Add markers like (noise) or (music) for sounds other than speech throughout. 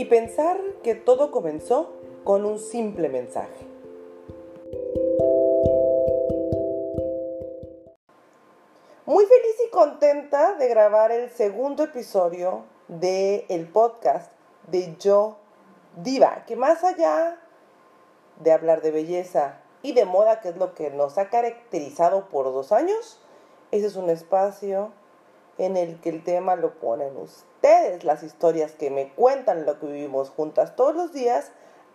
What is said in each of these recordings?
y pensar que todo comenzó con un simple mensaje. Muy feliz y contenta de grabar el segundo episodio del el podcast de Yo Diva, que más allá de hablar de belleza y de moda, que es lo que nos ha caracterizado por dos años, ese es un espacio en el que el tema lo ponen ustedes, las historias que me cuentan lo que vivimos juntas todos los días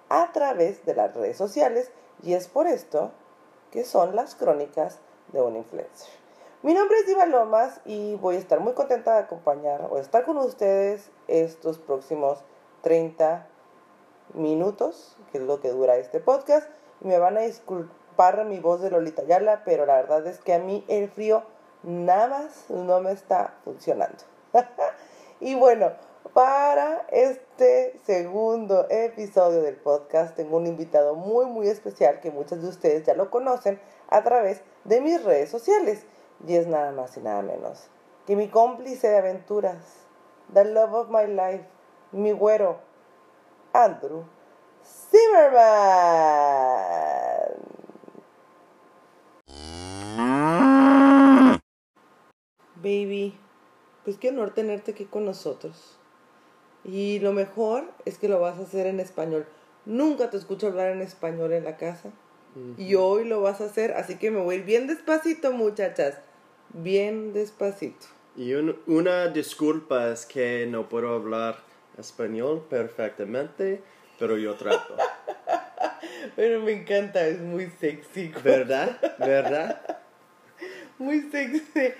a través de las redes sociales y es por esto que son las crónicas de un influencer. Mi nombre es Diva Lomas y voy a estar muy contenta de acompañar o estar con ustedes estos próximos 30 minutos, que es lo que dura este podcast. Me van a disculpar mi voz de Lolita Yala, pero la verdad es que a mí el frío nada más no me está funcionando. (laughs) y bueno, para este segundo episodio del podcast tengo un invitado muy muy especial que muchos de ustedes ya lo conocen a través de mis redes sociales y es nada más y nada menos que mi cómplice de aventuras, the love of my life, mi güero, Andrew Zimmerman. Baby, pues qué honor tenerte aquí con nosotros. Y lo mejor es que lo vas a hacer en español. Nunca te escucho hablar en español en la casa. Y hoy lo vas a hacer, así que me voy bien despacito, muchachas bien despacito. Y una disculpa es que no puedo hablar español perfectamente, pero yo trato. (laughs) pero me encanta, es muy sexy. ¿Verdad? ¿Verdad? (laughs) muy sexy.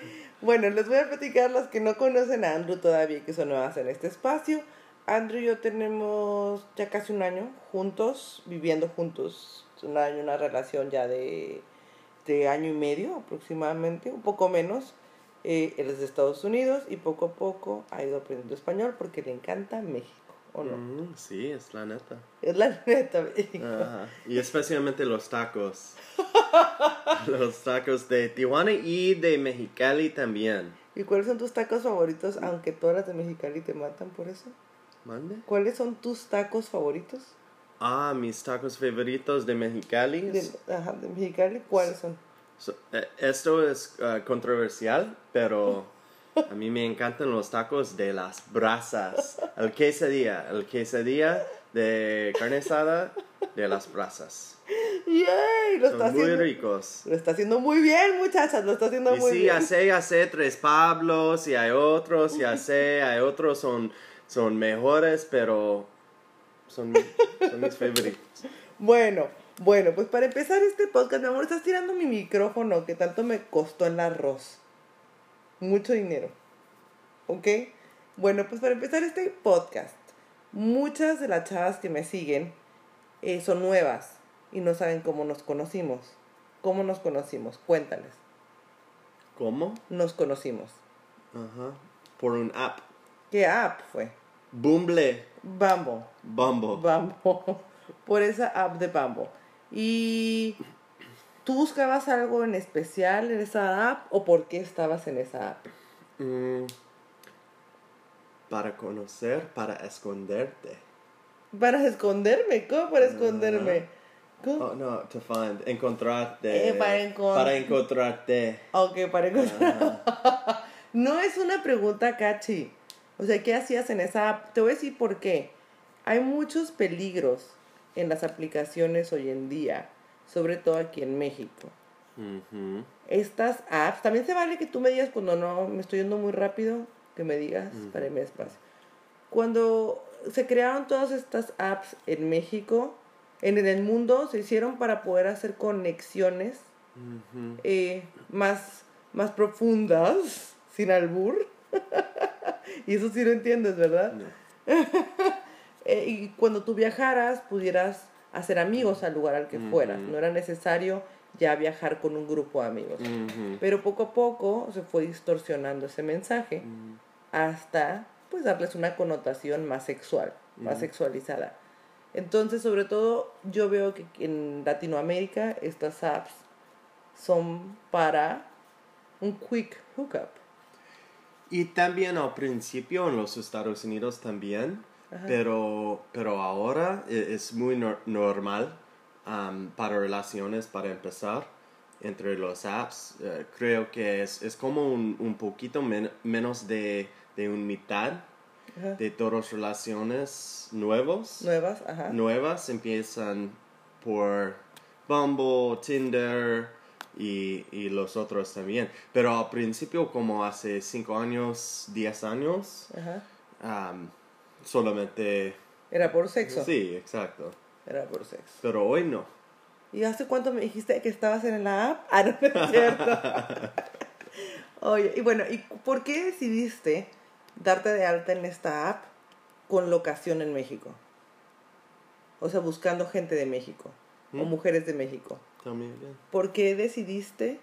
Bueno, les voy a platicar los que no conocen a Andrew todavía, que son nuevas en este espacio. Andrew y yo tenemos ya casi un año juntos, viviendo juntos. Un año, una relación ya de de año y medio aproximadamente, un poco menos. Eh, él es de Estados Unidos y poco a poco ha ido aprendiendo español porque le encanta México, ¿o no? Mm, sí, es la neta. Es la neta. Y especialmente los tacos. (laughs) los tacos de Tijuana y de Mexicali también. ¿Y cuáles son tus tacos favoritos, aunque todas las de Mexicali te matan por eso? ¿Mande? ¿Cuáles son tus tacos favoritos? Ah, mis tacos favoritos de Mexicali. De, ajá, de Mexicali, ¿cuáles son? Eh, esto es ah, controversial, pero a mí me encantan los tacos de las brasas. El quesadilla, el quesadilla de carne asada de las brasas. Yay, lo Son está muy haciendo, ricos. Lo está haciendo muy bien, muchachas, lo está haciendo muy bien. Sí, ya sé, ya sé, tres Pablos y hay otros, ya (laughs) sé, hay otros son, son mejores, pero son, son mis favoritos. Bueno, bueno, pues para empezar este podcast, mi amor, estás tirando mi micrófono que tanto me costó el arroz. Mucho dinero. ¿Ok? Bueno, pues para empezar este podcast, muchas de las chavas que me siguen eh, son nuevas y no saben cómo nos conocimos. ¿Cómo nos conocimos? Cuéntales. ¿Cómo? Nos conocimos. Ajá. Por un app. ¿Qué app fue? Bumble. Bumble. Bumble. Bumble. (laughs) Por esa app de Bumble. ¿Y tú buscabas algo en especial en esa app o por qué estabas en esa app? Mm, para conocer, para esconderte. ¿Para esconderme? ¿Cómo para esconderme? ¿Cómo? Oh, no, to find, encontrarte. Eh, para, para, encontrarte. Ok, para encontrarte. (laughs) no es una pregunta cachi. O sea, ¿qué hacías en esa app? Te voy a decir por qué. Hay muchos peligros en las aplicaciones hoy en día, sobre todo aquí en México. Estas apps, también se vale que tú me digas cuando no me estoy yendo muy rápido, que me digas, para -huh. espacio. Cuando se crearon todas estas apps en México, en el mundo, se hicieron para poder hacer conexiones eh, más, más profundas, (laughs) sin albur. (laughs) y eso sí lo entiendes, ¿verdad? (laughs) Eh, y cuando tú viajaras pudieras hacer amigos al lugar al que fueras. No era necesario ya viajar con un grupo de amigos. Pero poco a poco se fue distorsionando ese mensaje hasta pues darles una connotación más sexual, más sexualizada. Entonces, sobre todo, yo veo que en Latinoamérica estas apps son para un quick hookup. Y también al principio en los Estados Unidos también pero, pero ahora e- es muy nor- normal para relaciones, para empezar, entre los apps. Eh, creo que es, es como un, un poquito men- menos de, de un mitad Ajá. de todas relaciones nuevos. Nuevas, ajá. Nuevas empiezan por Bumble, Tinder y, y los otros también. Pero al principio, como hace 5 años, 10 años, Ajá. Solamente... Era por sexo. Sí, exacto. Era por sexo. Pero hoy no. ¿Y hace cuánto me dijiste que estabas en la app? Ah, no, no es cierto. (laughs) Oye, y bueno, ¿y por qué decidiste darte de alta en esta app con locación en México? O sea, buscando gente de México o ¿Mm? mujeres de México. También. ¿Por qué decidiste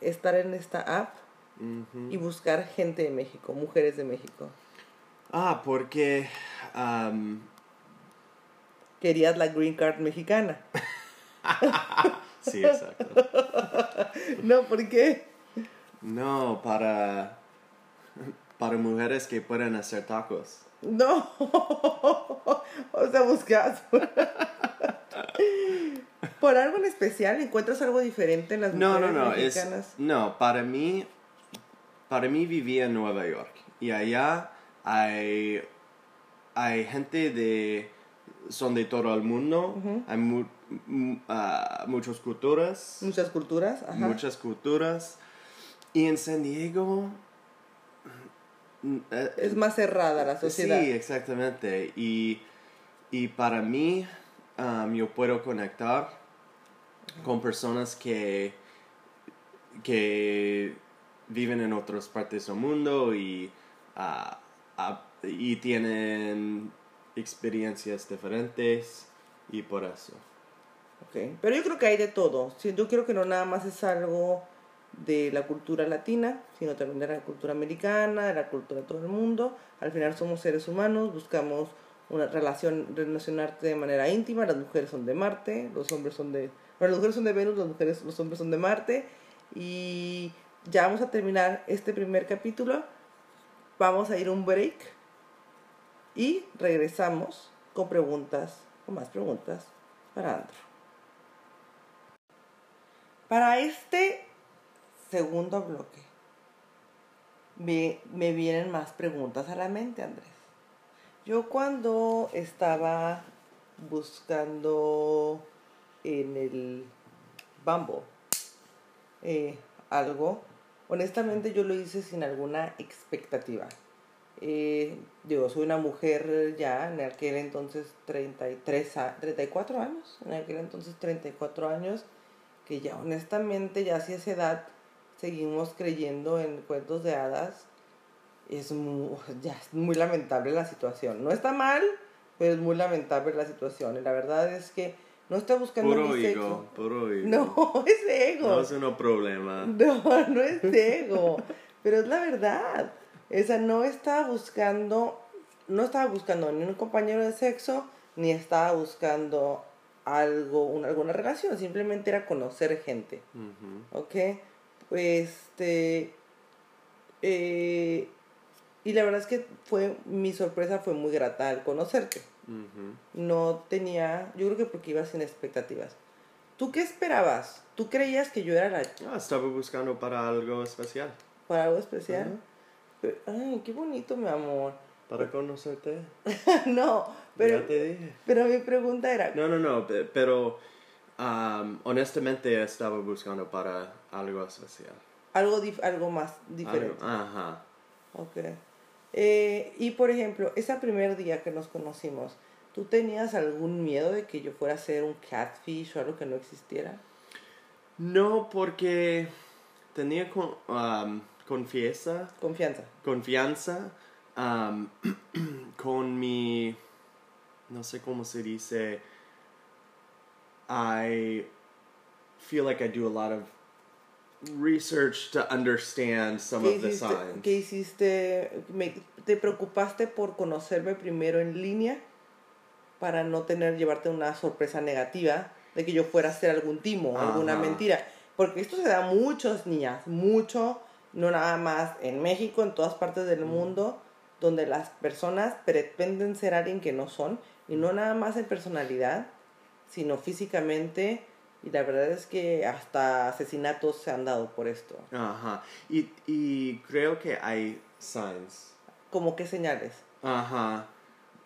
estar en esta app y buscar gente de México, mujeres de México? Ah, porque... am, Querías la green card mexicana. (laughs) sí, exacto. (laughs) No, ¿por qué? No, para... Para mujeres que pueden hacer tacos. No. (laughs) o sea, buscas. Por algo en especial, ¿encuentras algo diferente en las No, mujeres no, no, es, mexicanas? no, para mí, para mí vivía en Nueva York y allá hay, hay gente de, son de todo el mundo, hay mu- ah, muchas culturas, Muchas culturas, ajá. muchas culturas y en San Diego mm, eh, Es más cerrada la sociedad. Sí, exactamente. Y, y para mí, um, yo puedo conectar con personas que, que viven en otras partes del mundo y, ah, y tienen experiencias diferentes y por eso. Ok, Pero yo creo que hay de todo. Yo creo que no nada más es algo de la cultura latina, sino también de la cultura americana, de la cultura de todo el mundo. Al final somos seres humanos, buscamos una relación, relacionarte de manera íntima. Las mujeres son de Marte, los hombres son de... Bueno, las mujeres son de Venus, las mujeres, los hombres son de Marte. Y ya vamos a terminar este primer capítulo. Vamos a ir un break y regresamos con preguntas, con más preguntas para Andrew. Para este segundo bloque, me, me vienen más preguntas a la mente, Andrés. Yo cuando estaba buscando en el Bumble eh, algo, honestamente yo lo hice sin alguna expectativa. Eh, yo soy una mujer ya en aquel entonces 33, a- 34 años, en aquel entonces 34 años, que ya honestamente ya hacia esa edad seguimos creyendo en cuentos de hadas. Es (laughs) ya es muy lamentable la situación. No está mal, pero es muy lamentable la situación. Y la verdad es que no está buscando Puro mi ego, sexo. puro ego. No, (laughs) es ego. No es un problema. No, no es ego, pero es la verdad. Esa no estaba buscando, no estaba buscando ni un compañero de sexo, ni estaba buscando algo, un- alguna relación, simplemente era conocer gente. ¿ok? Pues, este, eh, y la verdad es que fue, mi sorpresa fue muy grata al conocerte. Ujú. No tenía, yo creo que porque iba sin expectativas. ¿Tú qué esperabas? ¿Tú creías que yo era la Ah, estaba buscando para algo especial. para algo especial? Ajá. Pero- ay, qué bonito, mi amor. Para conocerte. (laughs) no, pero, ya te dije. pero mi pregunta era, No, no, no, pe- pero um, honestamente estaba buscando para algo especial. algo, dif- algo más diferente. Algo- ajá. Ok. Eh, y por ejemplo, ese primer día que nos conocimos, ¿tú tenías algún miedo de que yo fuera a ser un catfish o algo que no existiera? No, porque tenía con, um, confianza, Confianza. confianza um, (clears throat) con mi, no sé cómo se dice, I feel like I do a lot of research to understand some ¿Qué of the hiciste? signs. ¿Qué hiciste? Me- ¿Te preocupaste por conocerme primero en línea para no tener, llevarte una sorpresa negativa de que yo fuera a hacer algún timo, alguna Ajá. mentira? Porque esto se da a muchos niñas, mucho, no nada más en México, en todas partes del mundo, donde las personas pretenden ser alguien que no son, y no nada más en personalidad, sino físicamente, y la verdad es que hasta asesinatos se han dado por esto. Ajá. Y, y creo que hay signs. ¿Cómo qué señales? Ajá.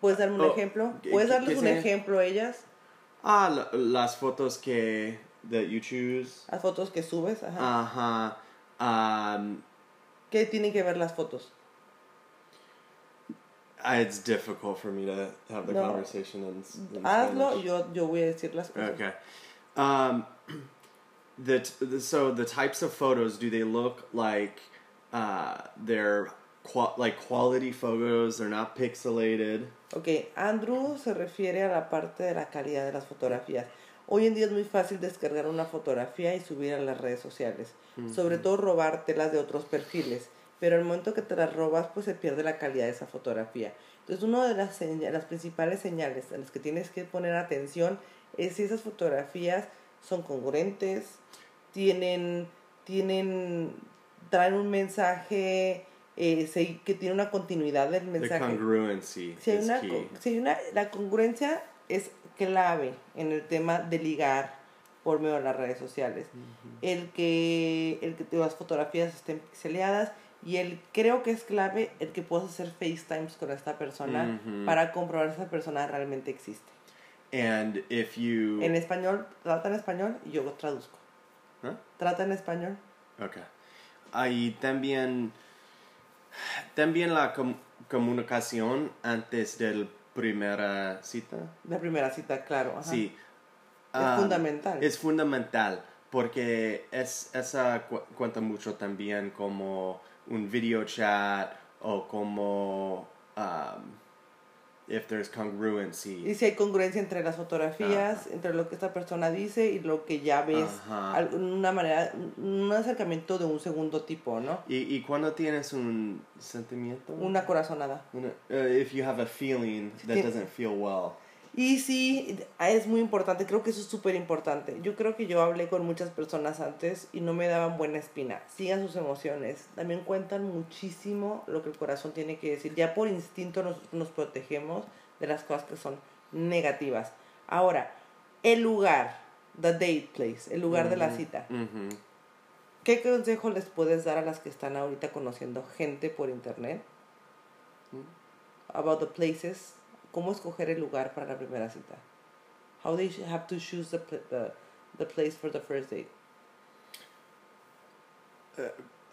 ¿Puedes darme un Oh, ejemplo? ¿qué- ¿Puedes darles un señal? ejemplo a ellas? Ah, la- las fotos que that you choose. Las fotos que subes, Ah. ajá. Ajá. Um, ¿Qué tienen que ver las fotos? uh, it's difficult for me to have the No. conversation in, in Hazlo yo, yo voy a decir las cosas. Okay. Um, (clears throat) the, t- the so the types of photos do they look like uh, they're qua- like quality photos? They're not pixelated. Ok, Andrew se refiere a la parte de la calidad de las fotografías. Hoy en día es muy fácil descargar una fotografía y subir a las redes sociales. Sobre todo robártelas de otros perfiles. Pero al momento que te las robas, pues se pierde la calidad de esa fotografía. Entonces, una de las, las principales señales a las que tienes que poner atención es si esas fotografías son congruentes, tienen, tienen, traen un mensaje eh, que tiene una continuidad del The mensaje. congruency Si hay, is una, key. co- si hay una, la congruencia es clave en el tema de ligar por medio de las redes sociales. El que, el que las fotografías estén pixeleadas y el creo que es clave el que puedas hacer FaceTimes con esta persona para comprobar si esa persona realmente existe. And if you En español, trata en español y yo lo traduzco. Huh? Trata en español. Okay. Ahí también, también la com- comunicación antes de la primera cita. La primera cita, claro. ajá. Sí. Es Ah, fundamental. Es fundamental porque es, esa cu- cuenta mucho también como un video chat o como um, if there's congruency. Y si hay congruencia entre las fotografías, entre lo que esta persona dice y lo que ya ves, Ajá. al- una manera, un acercamiento de un segundo tipo, ¿no? Y, y cuando tienes un sentimiento, Una corazonada. Una- uh, if you have a feeling that doesn't feel well. Y sí, es muy importante, creo que eso es súper importante. Yo creo que yo hablé con muchas personas antes y no me daban buena espina. Sigan sus emociones. También cuentan muchísimo lo que el corazón tiene que decir. Ya por instinto nos, nos protegemos de las cosas que son negativas. Ahora, el lugar, the date place, el lugar de la cita. ¿Qué consejo les puedes dar a las que están ahorita conociendo gente por internet? About the places. ¿Cómo escoger el lugar para la primera cita? How they have to choose the, the, the place for the first date.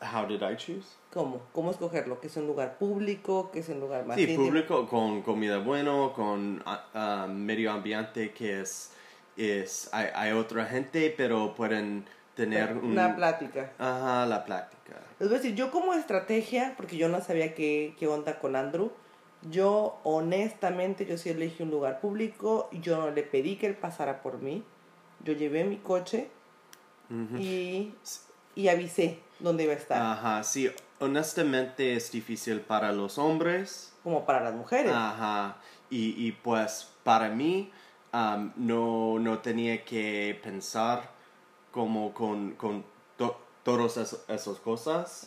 How did I choose? ¿Cómo? ¿Cómo escogerlo? ¿Que es un lugar público? ¿Que es un lugar más Sí, íntimo? público con comida bueno, con ah, ah, medio ambiente que es, es hay, hay otra gente, pero pueden tener un... Una plática. Ajá, la plática. Les voy a decir, yo como estrategia, porque yo no sabía qué, qué onda con Andrew, yo honestamente, yo sí elegí un lugar público, yo no le pedí que él pasara por mí, yo llevé mi coche y, y avisé dónde iba a estar, Ajá, sí, honestamente es difícil para los hombres. como para las mujeres. Ajá, y, y pues para mí am, no, no tenía que pensar como con, con to- todas esas, esas cosas.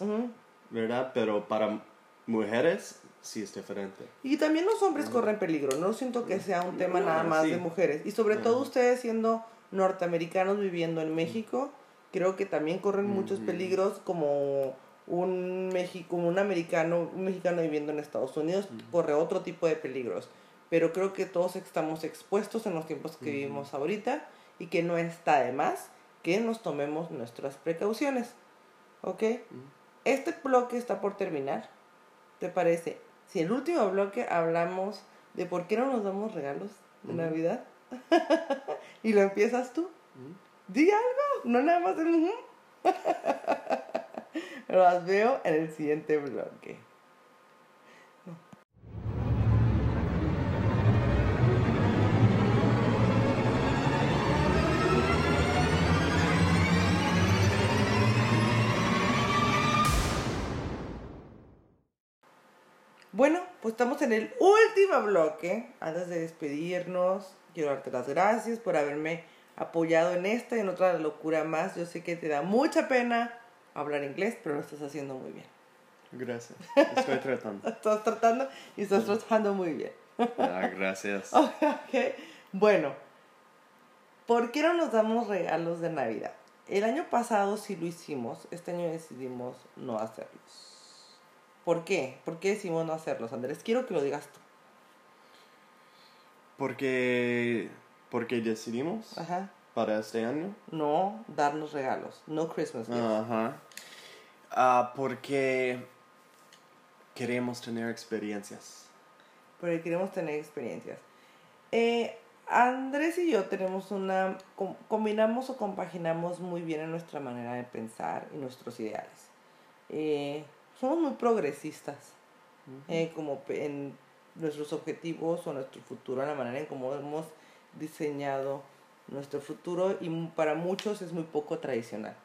¿verdad? Pero para mujeres sí es diferente. Y también los hombres corren peligro, no siento que sea un tema nada más Sí. de mujeres. Y sobre todo ustedes siendo norteamericanos viviendo en México, creo que también corren muchos peligros como un México, un americano, un mexicano viviendo en Estados Unidos corre otro tipo de peligros. Pero creo que todos estamos expuestos en los tiempos que vivimos ahorita y que no está de más que nos tomemos nuestras precauciones. ¿Ok? Este bloque está por terminar. ¿Te parece? Si el último bloque hablamos de por qué no nos damos regalos de. Navidad (laughs) y lo empiezas tú, di algo, no nada más el. Las (laughs) veo en el siguiente bloque. Bueno, pues estamos en el último bloque. Antes de despedirnos, quiero darte las gracias por haberme apoyado en esta y en otra locura más. Yo sé que te da mucha pena hablar inglés, pero lo estás haciendo muy bien. Gracias. Estoy (laughs) tratando. Estás tratando y estás tratando muy bien. Ah, (laughs) gracias. Ok, Bueno, ¿por qué no nos damos regalos de Navidad? El año pasado sí lo hicimos, este año decidimos no hacerlos. ¿Por qué? ¿Por qué decidimos no hacerlos, Andrés? Quiero que lo digas tú. Porque, porque decidimos Ajá. para este año. No darnos regalos, no Christmas gifts. Ajá. Ah, porque queremos tener experiencias. porque queremos tener experiencias. Eh, Andrés y yo tenemos una, com- combinamos o compaginamos muy bien en nuestra manera de pensar y nuestros ideales. Eh, somos muy progresistas, eh, como en nuestros objetivos o nuestro futuro, en la manera en cómo hemos diseñado nuestro futuro y para muchos es muy poco tradicional.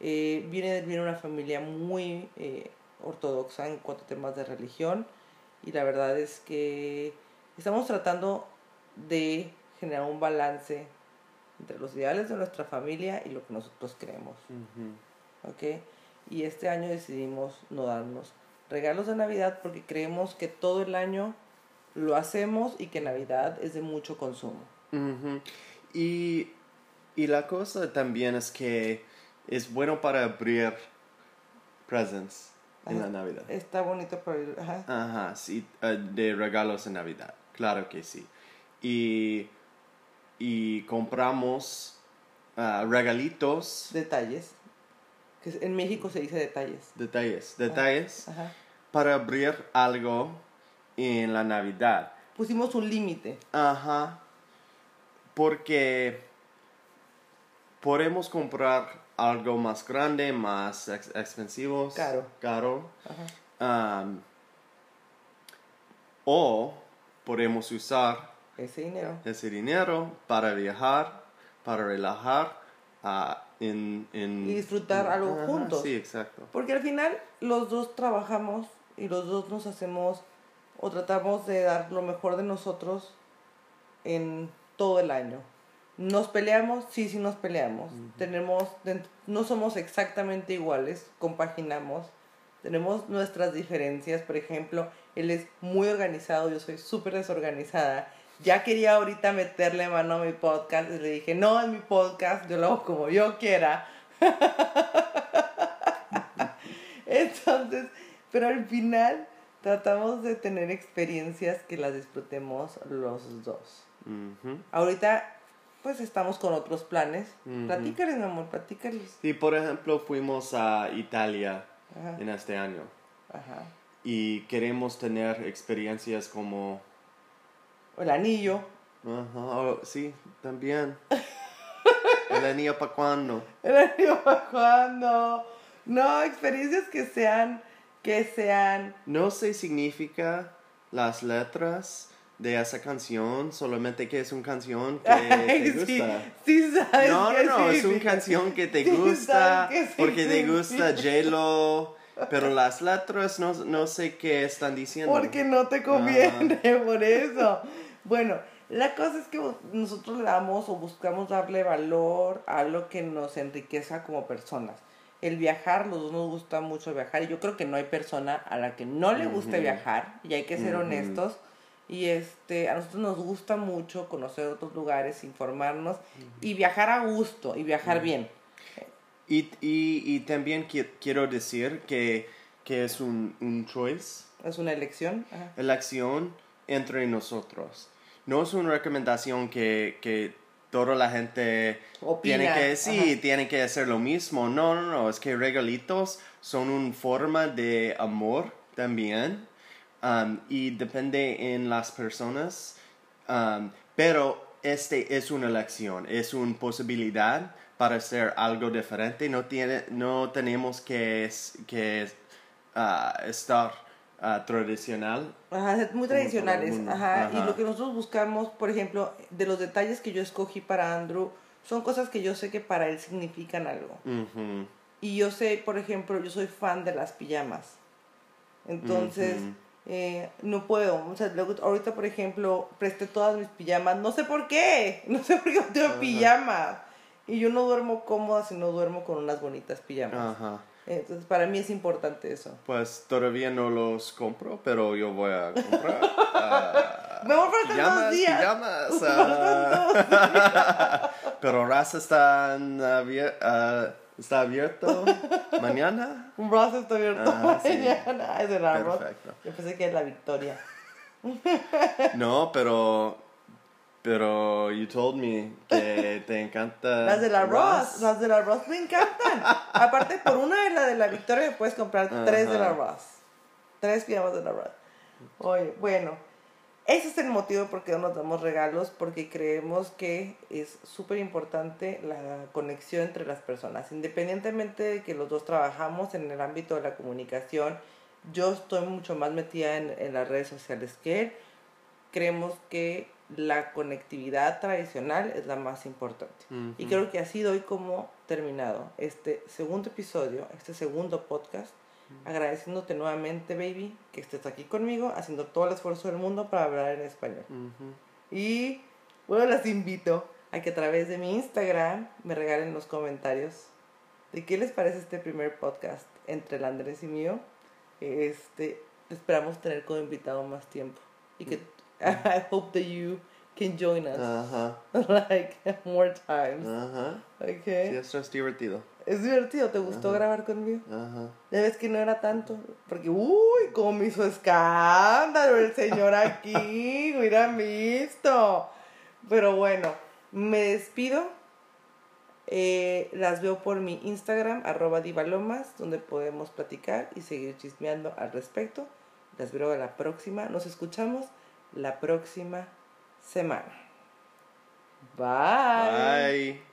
Eh, viene, viene una familia muy eh, ortodoxa en cuanto a temas de religión y la verdad es que estamos tratando de generar un balance entre los ideales de nuestra familia y lo que nosotros creemos. ¿ok? Y este año decidimos no darnos regalos de Navidad porque creemos que todo el año lo hacemos y que Navidad es de mucho consumo. Ujú. y, y la cosa también es que es bueno para abrir presents en la. Navidad. Está bonito para ir, ajá. Ajá, sí, eh, de regalos en Navidad, claro que sí. Y, y compramos ah, regalitos, detalles. Que en México se dice detalles. detalles, detalles Ajá. para abrir algo en la Navidad. Pusimos un límite. Ajá, porque podemos comprar algo más grande, más ex- expensivos, Caro. caro, Ajá. O podemos usar Ese dinero. ese dinero para viajar, para relajar ah, en, en- Y disfrutar algo Ajá, juntos. Sí, exacto. Porque al final los dos trabajamos y los dos nos hacemos o tratamos de dar lo mejor de nosotros en todo el año. Nos peleamos, sí, sí nos peleamos. Tenemos, den- no somos exactamente iguales, compaginamos. Tenemos nuestras diferencias, por ejemplo, él es muy organizado, yo soy súper desorganizada. Ya quería ahorita meterle mano a mi podcast y le dije, no, en mi podcast yo lo hago como yo quiera. (laughs) Entonces, pero al final tratamos de tener experiencias que las disfrutemos los dos. Ahorita, pues estamos con otros planes. Ujú. Platícales, mi amor, platícales. Y por ejemplo, fuimos a Italia Ajá, en este año ajá. y queremos tener experiencias como... O el anillo. Ajá, sí, también. El anillo para cuando. (laughs) El anillo para cuando. No, experiencias que sean, que sean. No sé significa las letras de esa canción, solamente que es una canción que (laughs) te sí, gusta. sí sabes No, no, no, es una canción que te Sí, gusta, qué porque te gusta. J-Lo, pero las letras no, no sé qué están diciendo. Porque no te conviene, (laughs) por eso. Bueno, la cosa es que nosotros le damos o buscamos darle valor a lo que nos enriqueza como personas. El viajar, los dos nos gusta mucho viajar y yo creo que no hay persona a la que no le guste viajar y hay que ser honestos. Y este, a nosotros nos gusta mucho conocer otros lugares, informarnos y viajar a gusto y viajar bien. Y, y, y también qui- quiero decir que, que es un, un choice, Es una elección. Ajá. elección entre nosotros. No es una recomendación que, que toda la gente Opina, tiene que, sí, ajá. tiene que hacer lo mismo. No, no, no, es que regalitos son una forma de amor también um, y depende en las personas. um, pero este es una elección, es una posibilidad para hacer algo diferente. No, tiene, no tenemos que, que ah, estar ah, tradicional. Ajá, muy tradicionales. Ajá. Y lo que nosotros buscamos, por ejemplo, de los detalles que yo escogí para Andrew, son cosas que yo sé que para él significan algo. Ujú. Y yo sé, por ejemplo, yo soy fan de las pijamas. Entonces, eh, no puedo. O sea, luego, ahorita, por ejemplo, presté todas mis pijamas. No sé por qué. (laughs) No sé por qué no tengo pijamas. Y yo no duermo cómoda si no duermo con unas bonitas pijamas. Ajá. Entonces, para mí es importante eso. Pues todavía no los compro, pero yo voy a comprar. (laughs) ah, Me voy a faltar pijamas, dos días. pijamas, (laughs) ah. (laughs) pero Raza está, abier- ah, está abierto mañana. Brazo está abierto Ah, sí. mañana. Es arroz. Perfecto. Yo pensé que era la victoria. No, pero pero you told me que (laughs) te encanta Las del arroz, Ross. las del arroz me encantan. Aparte, por una de la de la victoria puedes comprar tres del Ajá. arroz. Tres pijamas del arroz. Oye, bueno, ese es el motivo por qué no nos damos regalos, porque creemos que es súper importante la conexión entre las personas. Independientemente de que los dos trabajamos en el ámbito de la comunicación, yo estoy mucho más metida en, en las redes sociales que él. Creemos que la conectividad tradicional es la más importante. Y creo que así doy como terminado este segundo episodio, este segundo podcast, agradeciéndote nuevamente, baby, que estés aquí conmigo, haciendo todo el esfuerzo del mundo para hablar en español. Y bueno, las invito a que a través de mi Instagram me regalen los comentarios de qué les parece este primer podcast entre el Andrés y mío. Este, esperamos tener como invitado más tiempo. Y que (laughs) I hope that you can join us Ajá, (laughs) like (laughs) more times. ajá. Okay. Sí, esto es divertido. Es divertido, ¿te gustó Ajá. grabar conmigo? Ajá. Ya ves que no era tanto, porque uy, cómo me hizo escándalo el señor aquí, hubiera visto. Pero bueno, me despido. Eh, las veo por mi Instagram, arroba divalomas, donde podemos platicar y seguir chismeando al respecto. Las veo a la próxima. Nos escuchamos la próxima semana. Bye. Bye.